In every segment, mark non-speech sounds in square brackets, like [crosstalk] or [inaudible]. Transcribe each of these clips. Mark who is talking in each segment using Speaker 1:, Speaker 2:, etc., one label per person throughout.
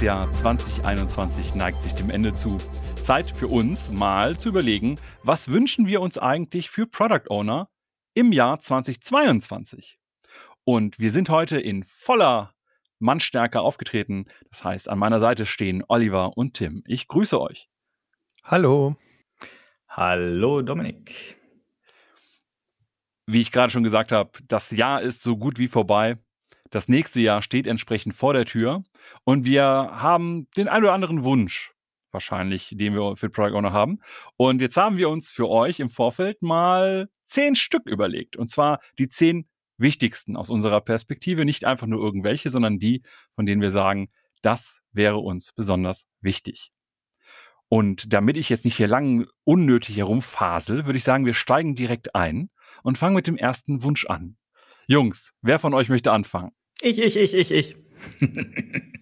Speaker 1: Das Jahr 2021 neigt sich dem Ende zu. Zeit für uns mal zu überlegen, was wünschen wir uns eigentlich für Product Owner im Jahr 2022? Und wir sind heute in voller Mannstärke aufgetreten. Das heißt, an meiner Seite stehen Oliver und Tim. Ich grüße euch.
Speaker 2: Hallo.
Speaker 3: Hallo Dominik.
Speaker 1: Wie ich gerade schon gesagt habe, das Jahr ist so gut wie vorbei. Das nächste Jahr steht entsprechend vor der Tür und wir haben den ein oder anderen Wunsch wahrscheinlich, den wir für Product Owner haben. Und jetzt haben wir uns für euch im Vorfeld mal zehn Stück überlegt. Und zwar die zehn wichtigsten aus unserer Perspektive. Nicht einfach nur irgendwelche, sondern die, von denen wir sagen, das wäre uns besonders wichtig. Und damit ich jetzt nicht hier lang unnötig herumfasel, würde ich sagen, wir steigen direkt ein und fangen mit dem ersten Wunsch an. Jungs, wer von euch möchte anfangen?
Speaker 3: Ich, ich, ich, ich, ich. [laughs]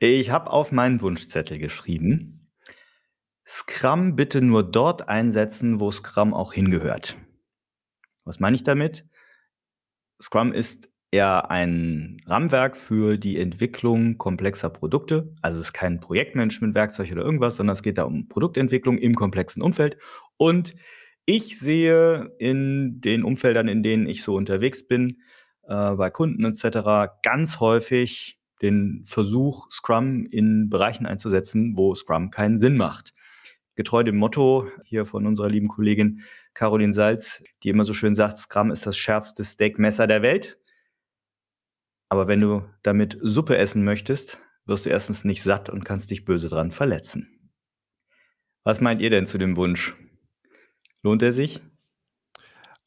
Speaker 3: ich habe auf meinen Wunschzettel geschrieben, Scrum bitte nur dort einsetzen, wo Scrum auch hingehört. Was meine ich damit? Scrum ist eher ein Rahmenwerk für die Entwicklung komplexer Produkte. Also es ist kein Projektmanagement-Werkzeug oder irgendwas, sondern es geht da um Produktentwicklung im komplexen Umfeld. Und ich sehe in den Umfeldern, in denen ich so unterwegs bin, äh, bei Kunden etc., ganz häufig den Versuch, Scrum in Bereichen einzusetzen, wo Scrum keinen Sinn macht. Getreu dem Motto hier von unserer lieben Kollegin Caroline Salz, die immer so schön sagt, Scrum ist das schärfste Steakmesser der Welt. Aber wenn du damit Suppe essen möchtest, wirst du erstens nicht satt und kannst dich böse dran verletzen. Was meint ihr denn zu dem Wunsch? Lohnt er sich?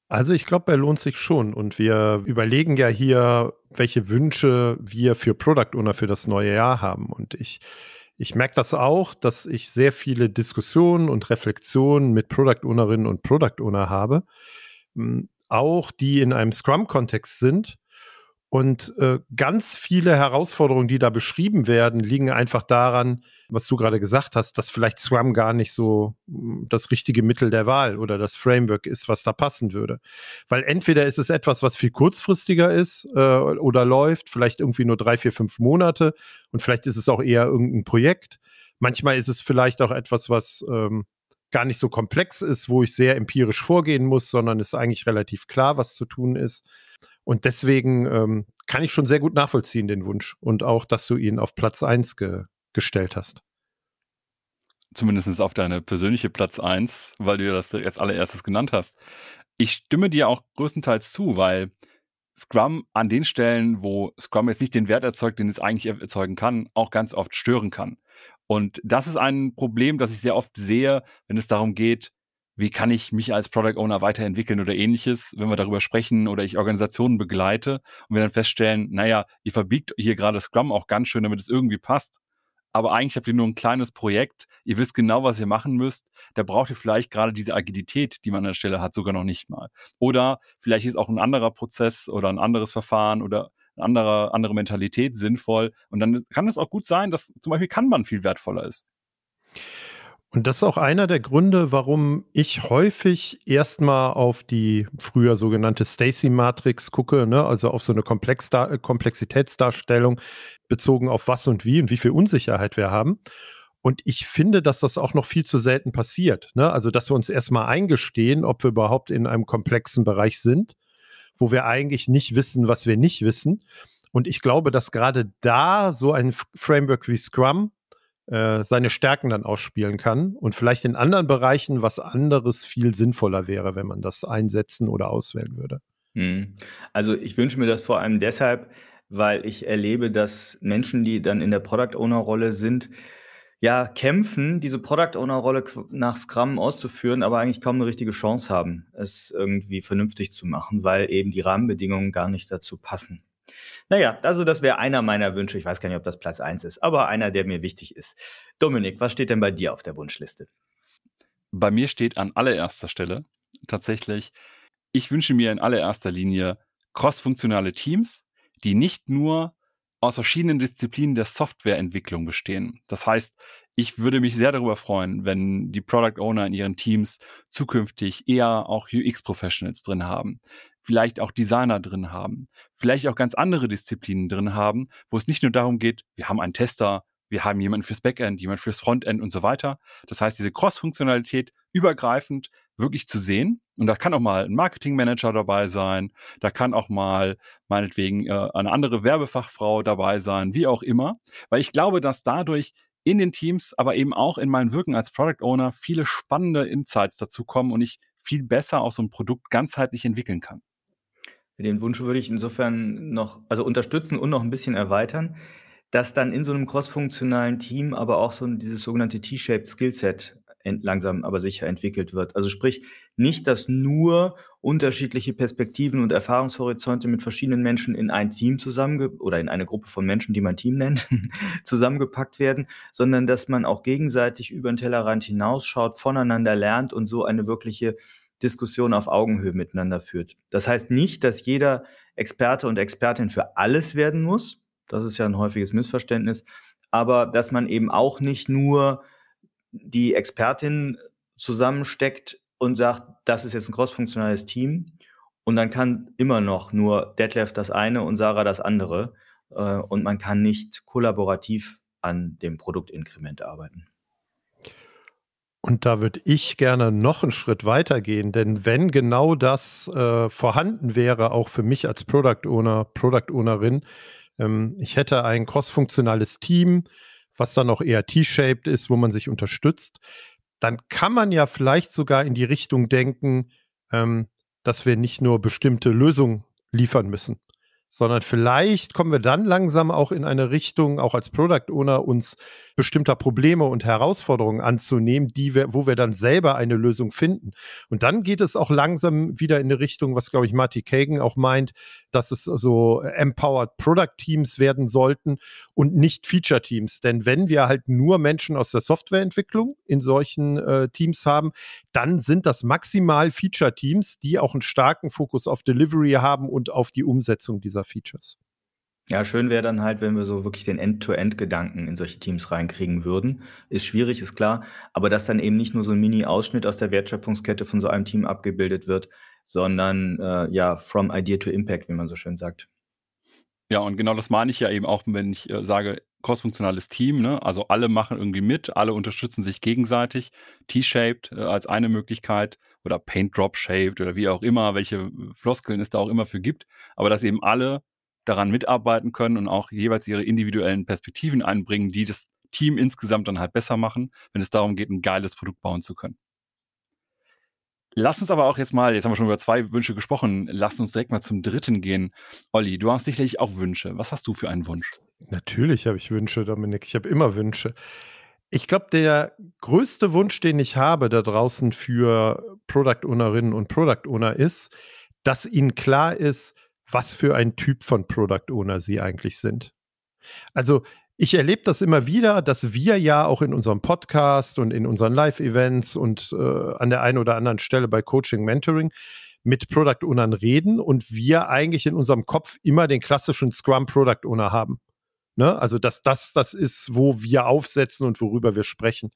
Speaker 2: Also ich glaube, er lohnt sich schon. Und wir überlegen ja hier, welche Wünsche wir für Product Owner für das neue Jahr haben. Und ich, ich merke das auch, dass ich sehr viele Diskussionen und Reflexionen mit Product Ownerinnen und Product Owner habe. Hm, auch die in einem Scrum-Kontext sind. Und äh, ganz viele Herausforderungen, die da beschrieben werden, liegen einfach daran, was du gerade gesagt hast, dass vielleicht Scrum gar nicht so hm, das richtige Mittel der Wahl oder das Framework ist, was da passen würde. Weil entweder ist es etwas, was viel kurzfristiger ist äh, oder läuft, vielleicht irgendwie nur drei, vier, fünf Monate und vielleicht ist es auch eher irgendein Projekt. Manchmal ist es vielleicht auch etwas, was ähm, gar nicht so komplex ist, wo ich sehr empirisch vorgehen muss, sondern ist eigentlich relativ klar, was zu tun ist. Und deswegen ähm, kann ich schon sehr gut nachvollziehen, den Wunsch. Und auch, dass du ihn auf Platz 1 ge gestellt hast.
Speaker 1: Zumindest auf deine persönliche Platz 1, weil du das jetzt allererstes genannt hast. Ich stimme dir auch größtenteils zu, weil Scrum an den Stellen, wo Scrum jetzt nicht den Wert erzeugt, den es eigentlich erzeugen kann, auch ganz oft stören kann. Und das ist ein Problem, das ich sehr oft sehe, wenn es darum geht, wie kann ich mich als Product Owner weiterentwickeln oder ähnliches, wenn wir darüber sprechen oder ich Organisationen begleite und wir dann feststellen, naja, ihr verbiegt hier gerade Scrum auch ganz schön, damit es irgendwie passt aber eigentlich habt ihr nur ein kleines Projekt, ihr wisst genau, was ihr machen müsst, da braucht ihr vielleicht gerade diese Agilität, die man an der Stelle hat, sogar noch nicht mal. Oder vielleicht ist auch ein anderer Prozess oder ein anderes Verfahren oder eine andere, andere Mentalität sinnvoll und dann kann es auch gut sein, dass zum Beispiel Kanban viel wertvoller ist.
Speaker 2: Und das ist auch einer der Gründe, warum ich häufig erstmal auf die früher sogenannte Stacy-Matrix gucke, ne? also auf so eine Komplexda Komplexitätsdarstellung bezogen auf was und wie und wie viel Unsicherheit wir haben. Und ich finde, dass das auch noch viel zu selten passiert. Ne? Also, dass wir uns erstmal eingestehen, ob wir überhaupt in einem komplexen Bereich sind, wo wir eigentlich nicht wissen, was wir nicht wissen. Und ich glaube, dass gerade da so ein Framework wie Scrum äh, seine Stärken dann ausspielen kann und vielleicht in anderen Bereichen was anderes viel sinnvoller wäre, wenn man das einsetzen oder auswählen würde.
Speaker 3: Hm. Also ich wünsche mir das vor allem deshalb, weil ich erlebe, dass Menschen, die dann in der Product Owner Rolle sind, ja, kämpfen, diese Product Owner Rolle nach Scrum auszuführen, aber eigentlich kaum eine richtige Chance haben, es irgendwie vernünftig zu machen, weil eben die Rahmenbedingungen gar nicht dazu passen. Naja, also das wäre einer meiner Wünsche. Ich weiß gar nicht, ob das Platz 1 ist, aber einer, der mir wichtig ist. Dominik, was steht denn bei dir auf der Wunschliste?
Speaker 1: Bei mir steht an allererster Stelle tatsächlich, ich wünsche mir in allererster Linie crossfunktionale Teams, die nicht nur aus verschiedenen Disziplinen der Softwareentwicklung bestehen. Das heißt, ich würde mich sehr darüber freuen, wenn die Product Owner in ihren Teams zukünftig eher auch UX-Professionals drin haben, vielleicht auch Designer drin haben, vielleicht auch ganz andere Disziplinen drin haben, wo es nicht nur darum geht, wir haben einen Tester wir haben jemanden fürs Backend, jemanden fürs Frontend und so weiter. Das heißt, diese Cross-Funktionalität übergreifend wirklich zu sehen. Und da kann auch mal ein Marketingmanager dabei sein, da kann auch mal meinetwegen äh, eine andere Werbefachfrau dabei sein, wie auch immer. Weil ich glaube, dass dadurch in den Teams, aber eben auch in meinem Wirken als Product Owner viele spannende Insights dazu kommen und ich viel besser auch so ein Produkt ganzheitlich entwickeln kann.
Speaker 3: Den Wunsch würde ich insofern noch, also unterstützen und noch ein bisschen erweitern, dass dann in so einem crossfunktionalen Team aber auch so dieses sogenannte T-shaped Skillset langsam aber sicher entwickelt wird. Also sprich, nicht, dass nur unterschiedliche Perspektiven und Erfahrungshorizonte mit verschiedenen Menschen in ein Team zusammen oder in eine Gruppe von Menschen, die man Team nennt, [laughs] zusammengepackt werden, sondern dass man auch gegenseitig über den Tellerrand hinausschaut, voneinander lernt und so eine wirkliche Diskussion auf Augenhöhe miteinander führt. Das heißt nicht, dass jeder Experte und Expertin für alles werden muss. Das ist ja ein häufiges Missverständnis. Aber dass man eben auch nicht nur die Expertin zusammensteckt und sagt, das ist jetzt ein crossfunktionales Team. Und dann kann immer noch nur Detlef das eine und Sarah das andere. Äh, und man kann nicht kollaborativ an dem Produktinkrement arbeiten.
Speaker 2: Und da würde ich gerne noch einen Schritt weiter gehen, denn wenn genau das äh, vorhanden wäre, auch für mich als Product Owner, Product Ownerin, ähm, ich hätte ein crossfunktionales Team, was dann auch eher T-shaped ist, wo man sich unterstützt, dann kann man ja vielleicht sogar in die Richtung denken, ähm, dass wir nicht nur bestimmte Lösungen liefern müssen, sondern vielleicht kommen wir dann langsam auch in eine Richtung, auch als Product Owner, uns bestimmter Probleme und Herausforderungen anzunehmen, die wir, wo wir dann selber eine Lösung finden. Und dann geht es auch langsam wieder in eine Richtung, was, glaube ich, Marty Kagan auch meint, dass es so Empowered Product Teams werden sollten und nicht Feature Teams. Denn wenn wir halt nur Menschen aus der Softwareentwicklung in solchen äh, Teams haben, dann sind das maximal Feature Teams, die auch einen starken Fokus auf Delivery haben und auf die Umsetzung dieser Features.
Speaker 3: Ja, schön wäre dann halt, wenn wir so wirklich den End-to-End-Gedanken in solche Teams reinkriegen würden. Ist schwierig, ist klar, aber dass dann eben nicht nur so ein Mini-Ausschnitt aus der Wertschöpfungskette von so einem Team abgebildet wird, sondern äh, ja, from idea to impact, wie man so schön sagt.
Speaker 1: Ja, und genau das meine ich ja eben auch, wenn ich äh, sage, crossfunktionales Team, ne? also alle machen irgendwie mit, alle unterstützen sich gegenseitig, T-shaped äh, als eine Möglichkeit oder Paint-Drop-shaped oder wie auch immer, welche Floskeln es da auch immer für gibt, aber dass eben alle daran mitarbeiten können und auch jeweils ihre individuellen Perspektiven einbringen, die das Team insgesamt dann halt besser machen, wenn es darum geht, ein geiles Produkt bauen zu können. Lass uns aber auch jetzt mal, jetzt haben wir schon über zwei Wünsche gesprochen, lass uns direkt mal zum dritten gehen. Olli, du hast sicherlich auch Wünsche. Was hast du für einen Wunsch?
Speaker 2: Natürlich habe ich Wünsche, Dominik. Ich habe immer Wünsche. Ich glaube, der größte Wunsch, den ich habe da draußen für Product Ownerinnen und Product Owner ist, dass ihnen klar ist, was für ein Typ von Product Owner sie eigentlich sind. Also ich erlebe das immer wieder, dass wir ja auch in unserem Podcast und in unseren Live-Events und äh, an der einen oder anderen Stelle bei Coaching, Mentoring mit Product Ownern reden und wir eigentlich in unserem Kopf immer den klassischen Scrum Product Owner haben. Ne? Also, dass das das ist, wo wir aufsetzen und worüber wir sprechen.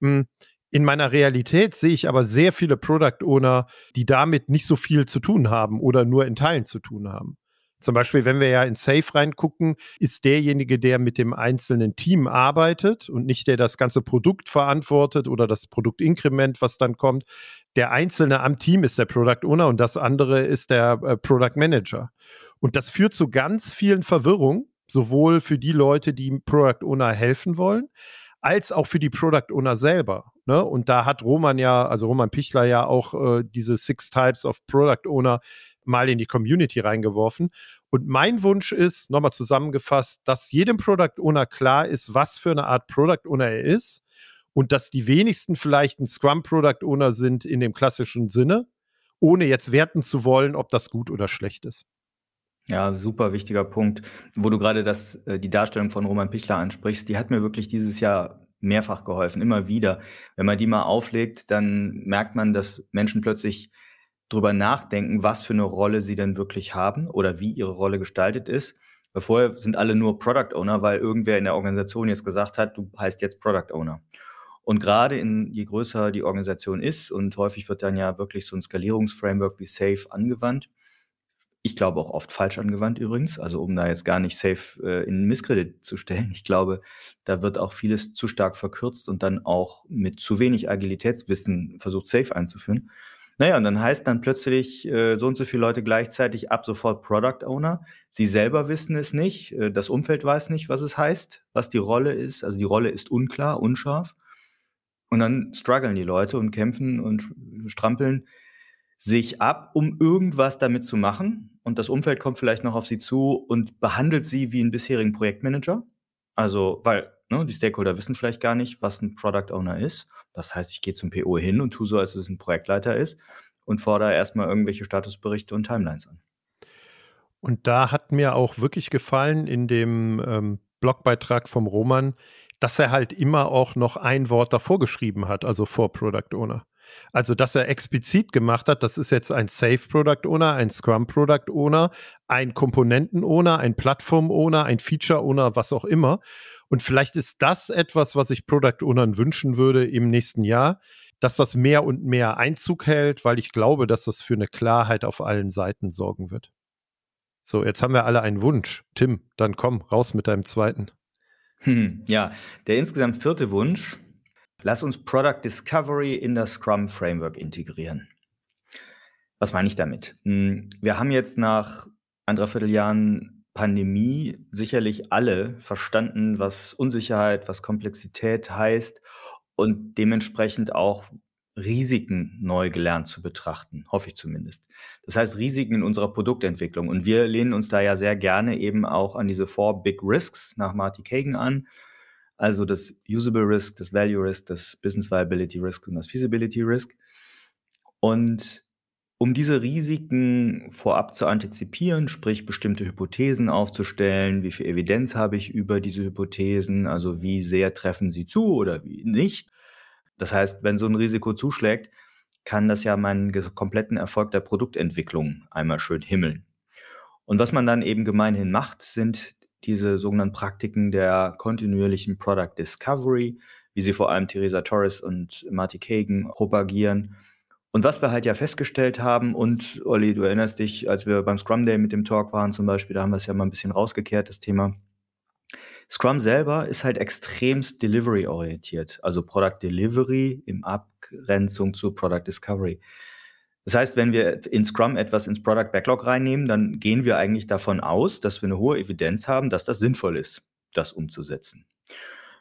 Speaker 2: Hm. In meiner Realität sehe ich aber sehr viele Product Owner, die damit nicht so viel zu tun haben oder nur in Teilen zu tun haben. Zum Beispiel, wenn wir ja in Safe reingucken, ist derjenige, der mit dem einzelnen Team arbeitet und nicht der das ganze Produkt verantwortet oder das Produktinkrement, was dann kommt. Der Einzelne am Team ist der Product Owner und das andere ist der äh, Product Manager. Und das führt zu ganz vielen Verwirrungen, sowohl für die Leute, die Product Owner helfen wollen, als auch für die Product Owner selber. Ne? Und da hat Roman ja, also Roman Pichler ja auch äh, diese Six Types of Product Owner mal in die Community reingeworfen. Und mein Wunsch ist, nochmal zusammengefasst, dass jedem Product Owner klar ist, was für eine Art Product Owner er ist und dass die wenigsten vielleicht ein Scrum Product Owner sind in dem klassischen Sinne, ohne jetzt werten zu wollen, ob das gut oder schlecht ist.
Speaker 3: Ja, super wichtiger Punkt, wo du gerade das, äh, die Darstellung von Roman Pichler ansprichst. Die hat mir wirklich dieses Jahr mehrfach geholfen, immer wieder. Wenn man die mal auflegt, dann merkt man, dass Menschen plötzlich drüber nachdenken, was für eine Rolle sie denn wirklich haben oder wie ihre Rolle gestaltet ist. Vorher sind alle nur Product Owner, weil irgendwer in der Organisation jetzt gesagt hat, du heißt jetzt Product Owner. Und gerade in, je größer die Organisation ist, und häufig wird dann ja wirklich so ein Skalierungsframework wie SAFe angewandt, Ich glaube auch oft falsch angewandt übrigens. Also um da jetzt gar nicht safe äh, in Misskredit zu stellen. Ich glaube, da wird auch vieles zu stark verkürzt und dann auch mit zu wenig Agilitätswissen versucht, safe einzuführen. Naja, und dann heißt dann plötzlich äh, so und so viele Leute gleichzeitig ab sofort Product Owner. Sie selber wissen es nicht, äh, das Umfeld weiß nicht, was es heißt, was die Rolle ist. Also die Rolle ist unklar, unscharf. Und dann strugglen die Leute und kämpfen und strampeln sich ab, um irgendwas damit zu machen. Und das Umfeld kommt vielleicht noch auf sie zu und behandelt sie wie einen bisherigen Projektmanager. Also, weil ne, die Stakeholder wissen vielleicht gar nicht, was ein Product Owner ist. Das heißt, ich gehe zum PO hin und tue so, als es ein Projektleiter ist und fordere erstmal irgendwelche Statusberichte und Timelines an.
Speaker 2: Und da hat mir auch wirklich gefallen in dem ähm, Blogbeitrag vom Roman, dass er halt immer auch noch ein Wort davor geschrieben hat, also vor Product Owner. Also, dass er explizit gemacht hat, das ist jetzt ein Safe Product Owner, ein Scrum Product Owner, ein Komponenten Owner, ein Plattform Owner, ein Feature Owner, was auch immer. Und vielleicht ist das etwas, was ich Product Ownern wünschen würde im nächsten Jahr, dass das mehr und mehr Einzug hält, weil ich glaube, dass das für eine Klarheit auf allen Seiten sorgen wird. So, jetzt haben wir alle einen Wunsch. Tim, dann komm, raus mit deinem zweiten.
Speaker 3: Hm, ja, der insgesamt vierte Wunsch Lass uns Product Discovery in das Scrum Framework integrieren. Was meine ich damit? Hm, wir haben jetzt nach anderer Vierteljahren Pandemie sicherlich alle verstanden, was Unsicherheit, was Komplexität heißt und dementsprechend auch Risiken neu gelernt zu betrachten, hoffe ich zumindest. Das heißt Risiken in unserer Produktentwicklung. Und wir lehnen uns da ja sehr gerne eben auch an diese Four Big Risks nach Marty Kagan an. Also das Usable Risk, das Value Risk, das Business Viability Risk und das Feasibility Risk. Und um diese Risiken vorab zu antizipieren, sprich bestimmte Hypothesen aufzustellen, wie viel Evidenz habe ich über diese Hypothesen, also wie sehr treffen sie zu oder wie nicht. Das heißt, wenn so ein Risiko zuschlägt, kann das ja meinen kompletten Erfolg der Produktentwicklung einmal schön himmeln. Und was man dann eben gemeinhin macht, sind diese sogenannten Praktiken der kontinuierlichen Product Discovery, wie sie vor allem Theresa Torres und Marty Kagan propagieren. Und was wir halt ja festgestellt haben, und Olli, du erinnerst dich, als wir beim Scrum Day mit dem Talk waren zum Beispiel, da haben wir es ja mal ein bisschen rausgekehrt, das Thema. Scrum selber ist halt extremst delivery-orientiert, also Product Delivery im Abgrenzung zu Product Discovery. Das heißt, wenn wir in Scrum etwas ins Product Backlog reinnehmen, dann gehen wir eigentlich davon aus, dass wir eine hohe Evidenz haben, dass das sinnvoll ist, das umzusetzen.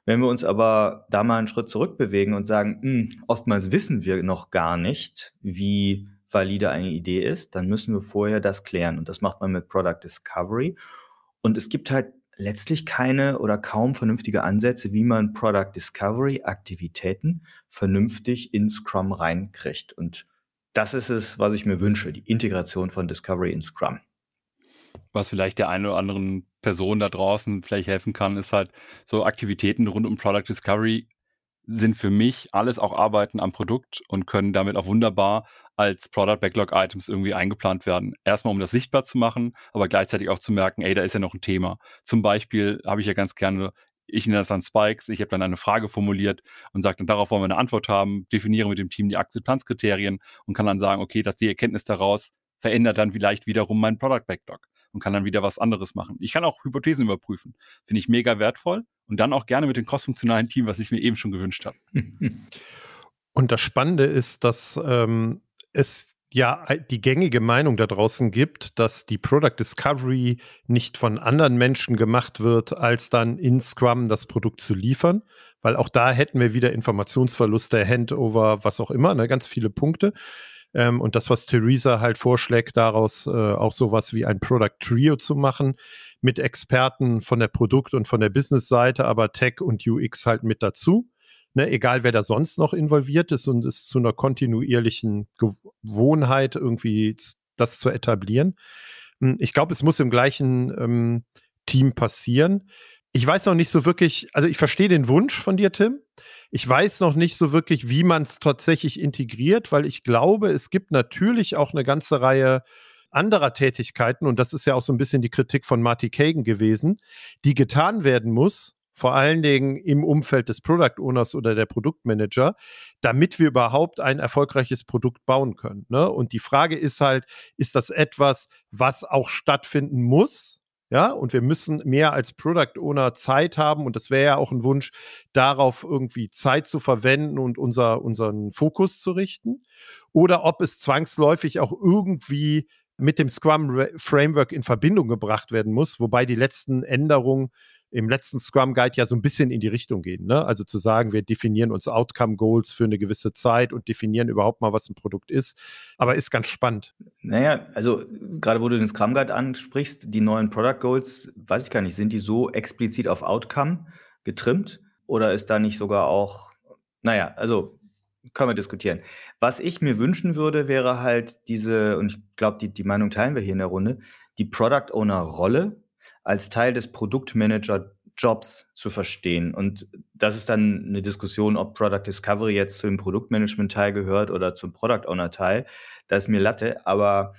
Speaker 3: Wenn wir uns aber da mal einen Schritt zurückbewegen und sagen, mh, hm, oftmals wissen wir noch gar nicht, wie valide eine Idee ist, dann müssen wir vorher das klären. Und das macht man mit Product Discovery. Und es gibt halt letztlich keine oder kaum vernünftige Ansätze, wie man Product Discovery Aktivitäten vernünftig in Scrum reinkriegt. Und das ist es, was ich mir wünsche, die Integration von Discovery in Scrum.
Speaker 1: Was vielleicht der einen oder anderen Person da draußen vielleicht helfen kann, ist halt so Aktivitäten rund um Product Discovery sind für mich alles auch Arbeiten am Produkt und können damit auch wunderbar als Product Backlog Items irgendwie eingeplant werden. Erstmal, um das sichtbar zu machen, aber gleichzeitig auch zu merken, ey, da ist ja noch ein Thema. Zum Beispiel habe ich ja ganz gerne ich nenne das dann Spikes. Ich habe dann eine Frage formuliert und sage dann, darauf wollen wir eine Antwort haben, definiere mit dem Team die Akzeptanzkriterien und kann dann sagen, okay, dass die Erkenntnis daraus verändert dann vielleicht wiederum mein Product Backlog und kann dann wieder was anderes machen. Ich kann auch Hypothesen überprüfen. Finde ich mega wertvoll und dann auch gerne mit dem crossfunktionalen Team, was ich mir eben schon gewünscht habe. [laughs]
Speaker 2: Und das Spannende ist, dass ähm, es ja die gängige Meinung da draußen gibt, dass die Product Discovery nicht von anderen Menschen gemacht wird, als dann in Scrum das Produkt zu liefern, weil auch da hätten wir wieder Informationsverluste, Handover, was auch immer, ne, ganz viele Punkte. Ähm, und das, was Theresa halt vorschlägt, daraus äh, auch sowas wie ein Product Trio zu machen, mit Experten von der Produkt- und von der Business-Seite, aber Tech und UX halt mit dazu ne, egal wer da sonst noch involviert ist und es zu einer kontinuierlichen Gewohnheit irgendwie das zu etablieren. Hm, ich glaube, es muss im gleichen ähm, Team passieren. Ich weiß noch nicht so wirklich, also ich verstehe den Wunsch von dir, Tim. Ich weiß noch nicht so wirklich, wie man es tatsächlich integriert, weil ich glaube, es gibt natürlich auch eine ganze Reihe anderer Tätigkeiten, und das ist ja auch so ein bisschen die Kritik von Marty Kagan gewesen, die getan werden muss, vor allen Dingen im Umfeld des Product Owners oder der Produktmanager, damit wir überhaupt ein erfolgreiches Produkt bauen können. Ne? Und die Frage ist halt, ist das etwas, was auch stattfinden muss? Ja, und wir müssen mehr als Product Owner Zeit haben. Und das wäre ja auch ein Wunsch, darauf irgendwie Zeit zu verwenden und unser, unseren Fokus zu richten. Oder ob es zwangsläufig auch irgendwie mit dem Scrum Framework in Verbindung gebracht werden muss, wobei die letzten Änderungen im letzten Scrum Guide ja so ein bisschen in die Richtung gehen. Ne? Also zu sagen, wir definieren uns Outcome Goals für eine gewisse Zeit und definieren überhaupt mal, was ein Produkt ist. Aber ist ganz spannend.
Speaker 3: Naja, also gerade wo du den Scrum Guide ansprichst, die neuen Product Goals, weiß ich gar nicht, sind die so explizit auf Outcome getrimmt? Oder ist da nicht sogar auch, naja, also können wir diskutieren. Was ich mir wünschen würde, wäre halt diese, und ich glaube, die, die Meinung teilen wir hier in der Runde, die Product Owner Rolle als Teil des Produktmanager-Jobs zu verstehen. Und das ist dann eine Diskussion, ob Product Discovery jetzt zum Produktmanagement-Teil gehört oder zum Product Owner-Teil. Da ist mir Latte, aber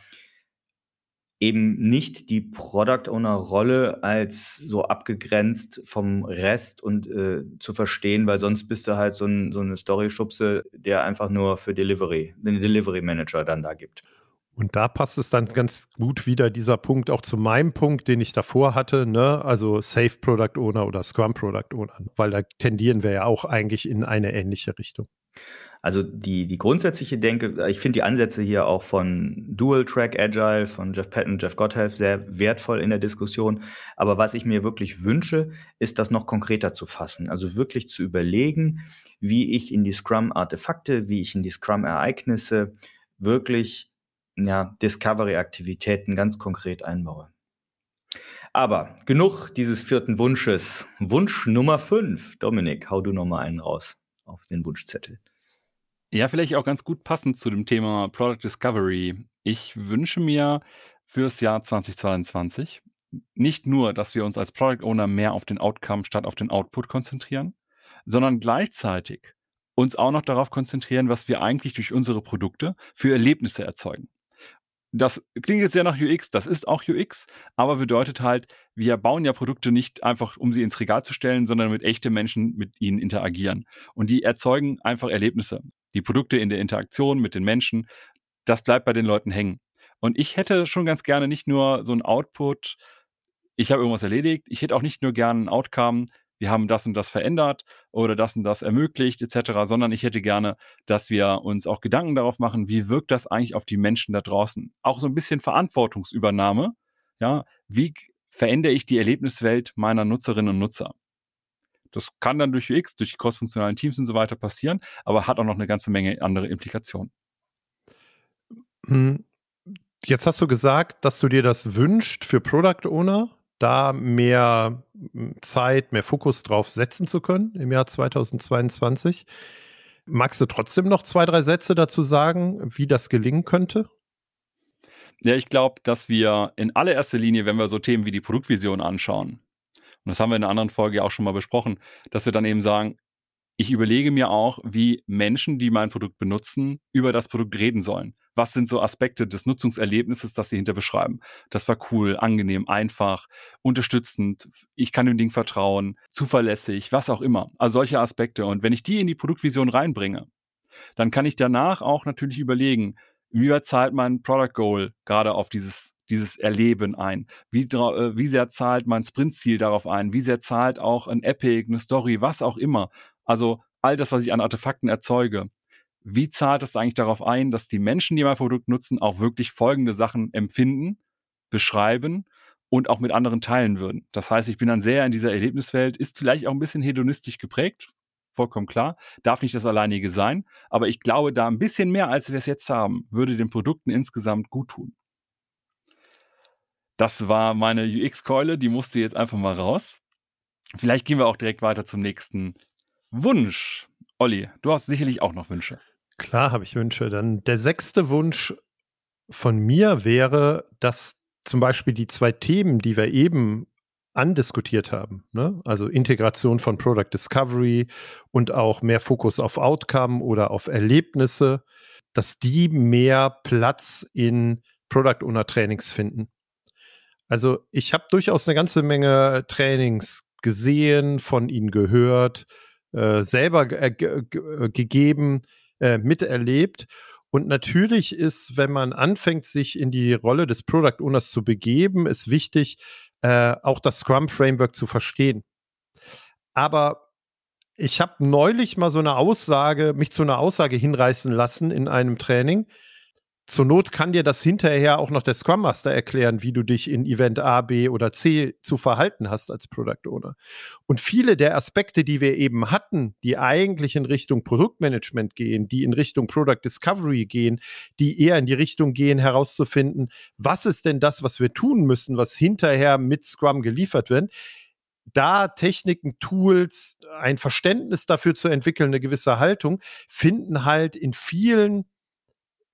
Speaker 3: eben nicht die Product Owner Rolle als so abgegrenzt vom Rest und äh, zu verstehen, weil sonst bist du halt so, ein, so eine Story-Schubse, der einfach nur für Delivery, den Delivery Manager dann da gibt.
Speaker 2: Und da passt es dann ganz gut wieder dieser Punkt auch zu meinem Punkt, den ich davor hatte, ne? Also Safe Product Owner oder Scrum Product Owner, weil da tendieren wir ja auch eigentlich in eine ähnliche Richtung.
Speaker 3: Also die, die grundsätzliche Denke, ich finde die Ansätze hier auch von Dual Track Agile, von Jeff Patton, Jeff Gotthelf sehr wertvoll in der Diskussion. Aber was ich mir wirklich wünsche, ist das noch konkreter zu fassen. Also wirklich zu überlegen, wie ich in die Scrum-Artefakte, wie ich in die Scrum-Ereignisse wirklich ja, Discovery-Aktivitäten ganz konkret einbaue. Aber genug dieses vierten Wunsches. Wunsch Nummer fünf. Dominik, hau du noch mal einen raus auf den Wunschzettel.
Speaker 1: Ja, vielleicht auch ganz gut passend zu dem Thema Product Discovery. Ich wünsche mir fürs Jahr 2022 nicht nur, dass wir uns als Product Owner mehr auf den Outcome statt auf den Output konzentrieren, sondern gleichzeitig uns auch noch darauf konzentrieren, was wir eigentlich durch unsere Produkte für Erlebnisse erzeugen das klingt jetzt sehr nach UX, das ist auch UX, aber bedeutet halt, wir bauen ja Produkte nicht einfach, um sie ins Regal zu stellen, sondern mit echte Menschen mit ihnen interagieren. Und die erzeugen einfach Erlebnisse. Die Produkte in der Interaktion mit den Menschen, das bleibt bei den Leuten hängen. Und ich hätte schon ganz gerne nicht nur so ein Output, ich habe irgendwas erledigt, ich hätte auch nicht nur gerne ein Outcome, wir haben das und das verändert oder das und das ermöglicht etc., sondern ich hätte gerne, dass wir uns auch Gedanken darauf machen, wie wirkt das eigentlich auf die Menschen da draußen? Auch so ein bisschen Verantwortungsübernahme. Ja, wie verändere ich die Erlebniswelt meiner Nutzerinnen und Nutzer? Das kann dann durch UX, durch die crossfunktionalen Teams und so weiter passieren, aber hat auch noch eine ganze Menge andere Implikationen.
Speaker 2: Hm. Jetzt hast du gesagt, dass du dir das wünscht für Product Owner da mehr hm, Zeit, mehr Fokus drauf setzen zu können im Jahr 2022. Magst du trotzdem noch zwei, drei Sätze dazu sagen, wie das gelingen könnte?
Speaker 1: Ja, ich glaube, dass wir in allererster Linie, wenn wir so Themen wie die Produktvision anschauen, und das haben wir in einer anderen Folge auch schon mal besprochen, dass wir dann eben sagen, ich überlege mir auch, wie Menschen, die mein Produkt benutzen, über das Produkt reden sollen. Was sind so Aspekte des Nutzungserlebnisses, das sie hinter beschreiben? Das war cool, angenehm, einfach, unterstützend, ich kann dem Ding vertrauen, zuverlässig, was auch immer. Also solche Aspekte. Und wenn ich die in die Produktvision reinbringe, dann kann ich danach auch natürlich überlegen, wie weit zahlt mein Product Goal gerade auf dieses dieses Erleben ein? Wie, äh, wie sehr zahlt mein Sprintziel darauf ein? Wie sehr zahlt auch ein Epic, eine Story, was auch immer? Also all das, was ich an Artefakten erzeuge. Wie zahlt es eigentlich darauf ein, dass die Menschen, die mein Produkt nutzen, auch wirklich folgende Sachen empfinden, beschreiben und auch mit anderen teilen würden? Das heißt, ich bin dann sehr in dieser Erlebniswelt, ist vielleicht auch ein bisschen hedonistisch geprägt, vollkommen klar, darf nicht das alleinige sein, aber ich glaube, da ein bisschen mehr, als wir es jetzt haben, würde den Produkten insgesamt gut tun. Das war meine UX-Keule, die musste jetzt einfach mal raus. Vielleicht gehen wir auch direkt weiter zum nächsten Wunsch. Olli, du hast sicherlich auch noch Wünsche.
Speaker 2: Klar habe ich Wünsche. Dann der sechste Wunsch von mir wäre, dass zum Beispiel die zwei Themen, die wir eben andiskutiert haben, ne? also Integration von Product Discovery und auch mehr Fokus auf Outcome oder auf Erlebnisse, dass die mehr Platz in Product Owner Trainings finden. Also ich habe durchaus eine ganze Menge Trainings gesehen, von ihnen gehört, äh, selber äh, gegeben, äh, miterlebt. Und natürlich ist, wenn man anfängt, sich in die Rolle des Product Owners zu begeben, ist wichtig, äh, auch das Scrum Framework zu verstehen. Aber ich habe neulich mal so eine Aussage, mich zu einer Aussage hinreißen lassen in einem Training. Zur Not kann dir das hinterher auch noch der Scrum Master erklären, wie du dich in Event A, B oder C zu verhalten hast als Product Owner. Und viele der Aspekte, die wir eben hatten, die eigentlich in Richtung Produktmanagement gehen, die in Richtung Product Discovery gehen, die eher in die Richtung gehen, herauszufinden, was ist denn das, was wir tun müssen, was hinterher mit Scrum geliefert wird, da Techniken, Tools, ein Verständnis dafür zu entwickeln, eine gewisse Haltung, finden halt in vielen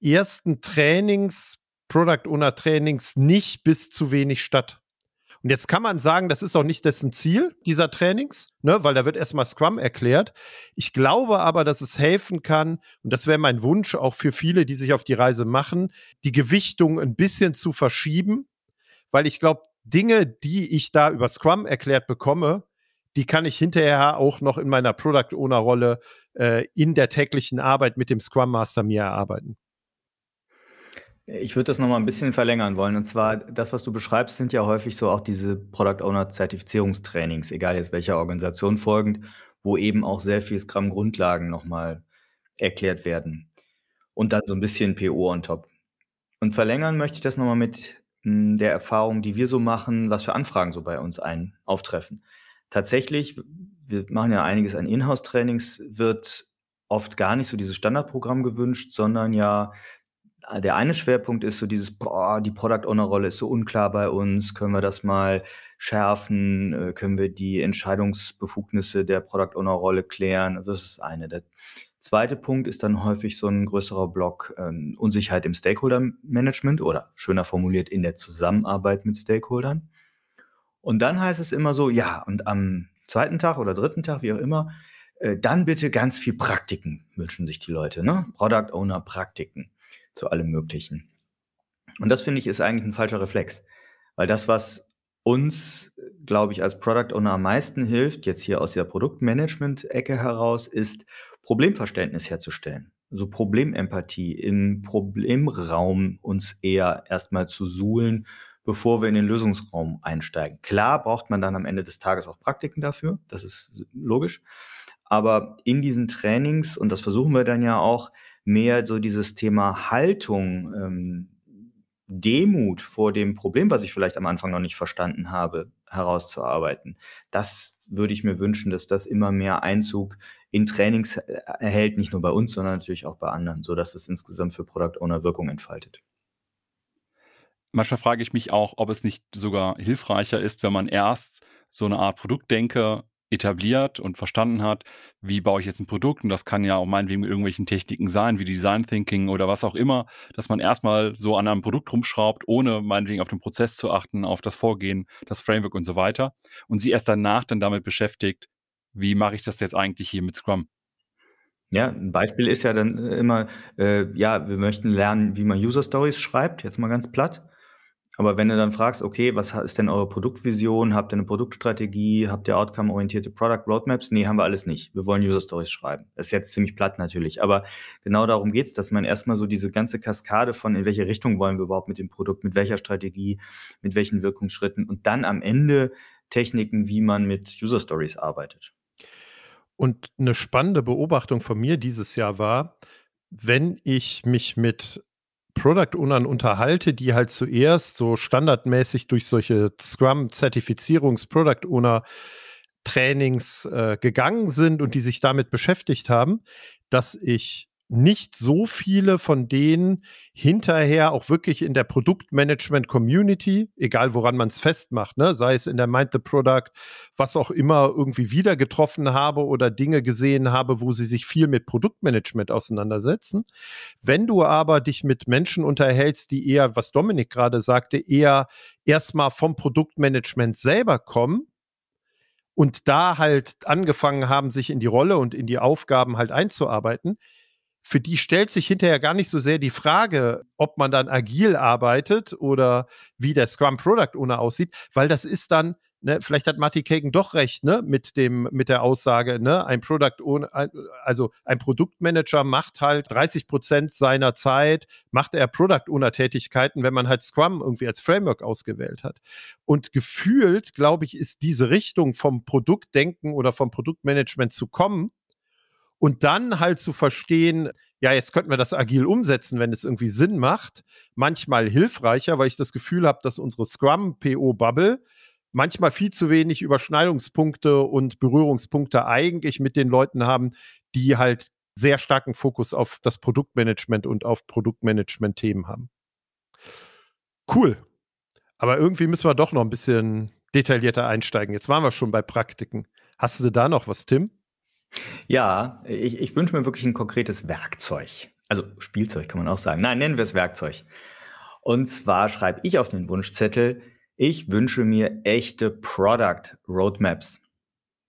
Speaker 2: ersten Trainings, Product Owner Trainings nicht bis zu wenig statt. Und jetzt kann man sagen, das ist auch nicht dessen Ziel dieser Trainings, ne, weil da wird erstmal Scrum erklärt. Ich glaube aber, dass es helfen kann, und das wäre mein Wunsch auch für viele, die sich auf die Reise machen, die Gewichtung ein bisschen zu verschieben, weil ich glaube, Dinge, die ich da über Scrum erklärt bekomme, die kann ich hinterher auch noch in meiner Product Owner Rolle äh, in der täglichen Arbeit mit dem Scrum Master mir erarbeiten.
Speaker 3: Ich würde das noch mal ein bisschen verlängern wollen. Und zwar, das, was du beschreibst, sind ja häufig so auch diese Product Owner Zertifizierungstrainings, egal jetzt welcher Organisation folgend, wo eben auch sehr viel Scrum-Grundlagen nochmal erklärt werden. Und dann so ein bisschen PO on top. Und verlängern möchte ich das nochmal mit hm, der Erfahrung, die wir so machen, was für Anfragen so bei uns ein auftreffen. Tatsächlich, wir machen ja einiges an Inhouse-Trainings, wird oft gar nicht so dieses Standardprogramm gewünscht, sondern ja der eine Schwerpunkt ist so dieses, boah, die Product Owner Rolle ist so unklar bei uns, können wir das mal schärfen, äh, können wir die Entscheidungsbefugnisse der Product Owner Rolle klären. Also das ist eine. Der zweite Punkt ist dann häufig so ein größerer Block ähm, Unsicherheit im Stakeholder Management oder schöner formuliert in der Zusammenarbeit mit Stakeholdern. Und dann heißt es immer so, ja, und am zweiten Tag oder dritten Tag, wie auch immer, äh, dann bitte ganz viel Praktiken wünschen sich die Leute, ne? Product Owner Praktiken zu allem Möglichen. Und das finde ich ist eigentlich ein falscher Reflex, weil das, was uns, glaube ich, als Product Owner am meisten hilft, jetzt hier aus der Produktmanagement-Ecke heraus, ist Problemverständnis herzustellen. So also Problemempathie im Problemraum uns eher erstmal zu suhlen, bevor wir in den Lösungsraum einsteigen. Klar braucht man dann am Ende des Tages auch Praktiken dafür, das ist logisch. Aber in diesen Trainings, und das versuchen wir dann ja auch, mehr so dieses Thema Haltung, ähm, Demut vor dem Problem, was ich vielleicht am Anfang noch nicht verstanden habe, herauszuarbeiten. Das würde ich mir wünschen, dass das immer mehr Einzug in Trainings erhält, nicht nur bei uns, sondern natürlich auch bei anderen, sodass es insgesamt für Product Owner Wirkung entfaltet.
Speaker 1: Manchmal frage ich mich auch, ob es nicht sogar hilfreicher ist, wenn man erst so eine Art Produktdenke etabliert und verstanden hat, wie baue ich jetzt ein Produkt und das kann ja auch meinetwegen mit irgendwelchen Techniken sein, wie Design Thinking oder was auch immer, dass man erstmal so an einem Produkt rumschraubt, ohne meinetwegen auf den Prozess zu achten, auf das Vorgehen, das Framework und so weiter und sie erst danach dann damit beschäftigt, wie mache ich das jetzt eigentlich hier mit Scrum?
Speaker 3: Ja, ein Beispiel ist ja dann immer, äh, ja, wir möchten lernen, wie man User Stories schreibt, jetzt mal ganz platt. Aber wenn du dann fragst, okay, was ist denn eure Produktvision? Habt ihr eine Produktstrategie? Habt ihr outcome-orientierte Product Roadmaps? Nee, haben wir alles nicht. Wir wollen User Stories schreiben. Das ist jetzt ziemlich platt natürlich. Aber genau darum geht's, dass man erstmal so diese ganze Kaskade von in welche Richtung wollen wir überhaupt mit dem Produkt, mit welcher Strategie, mit welchen Wirkungsschritten und dann am Ende Techniken, wie man mit User Stories arbeitet.
Speaker 2: Und eine spannende Beobachtung von mir dieses Jahr war, wenn ich mich mit Product Ownern unterhalte, die halt zuerst so standardmäßig durch solche Scrum-Zertifizierungs-Product Owner Trainings äh, gegangen sind und die sich damit beschäftigt haben, dass ich nicht so viele von denen hinterher auch wirklich in der Produktmanagement-Community, egal woran man es festmacht, ne, sei es in der Mind the Product, was auch immer, irgendwie wieder getroffen habe oder Dinge gesehen habe, wo sie sich viel mit Produktmanagement auseinandersetzen. Wenn du aber dich mit Menschen unterhältst, die eher, was Dominik gerade sagte, eher erstmal vom Produktmanagement selber kommen, und da halt angefangen haben, sich in die Rolle und in die Aufgaben halt einzuarbeiten, für die stellt sich hinterher gar nicht so sehr die Frage, ob man dann agil arbeitet oder wie der Scrum Product Owner aussieht, weil das ist dann ne, vielleicht hat Marty Kagan doch recht, ne, mit dem, mit der Aussage, ne, ein Product, also ein Produktmanager macht halt 30 Prozent seiner Zeit, macht er Product Owner Tätigkeiten, wenn man halt Scrum irgendwie als Framework ausgewählt hat. Und gefühlt, glaube ich, ist diese Richtung vom Produktdenken oder vom Produktmanagement zu kommen und dann halt zu verstehen, ja, jetzt könnten wir das agil umsetzen, wenn es irgendwie Sinn macht. Manchmal hilfreicher, weil ich das Gefühl habe, dass unsere Scrum-PO-Bubble manchmal viel zu wenig Überschneidungspunkte und Berührungspunkte eigentlich mit den Leuten haben, die halt sehr starken Fokus auf das Produktmanagement und auf Produktmanagement-Themen haben. Cool. Aber irgendwie müssen wir doch noch ein bisschen detaillierter einsteigen. Jetzt waren wir schon bei Praktiken. Hast du da noch was, Tim?
Speaker 3: Ja, ich, ich wünsche mir wirklich ein konkretes Werkzeug. Also Spielzeug kann man auch sagen. Nein, nennen wir es Werkzeug. Und zwar schreibe ich auf den Wunschzettel, ich wünsche mir echte Product Roadmaps.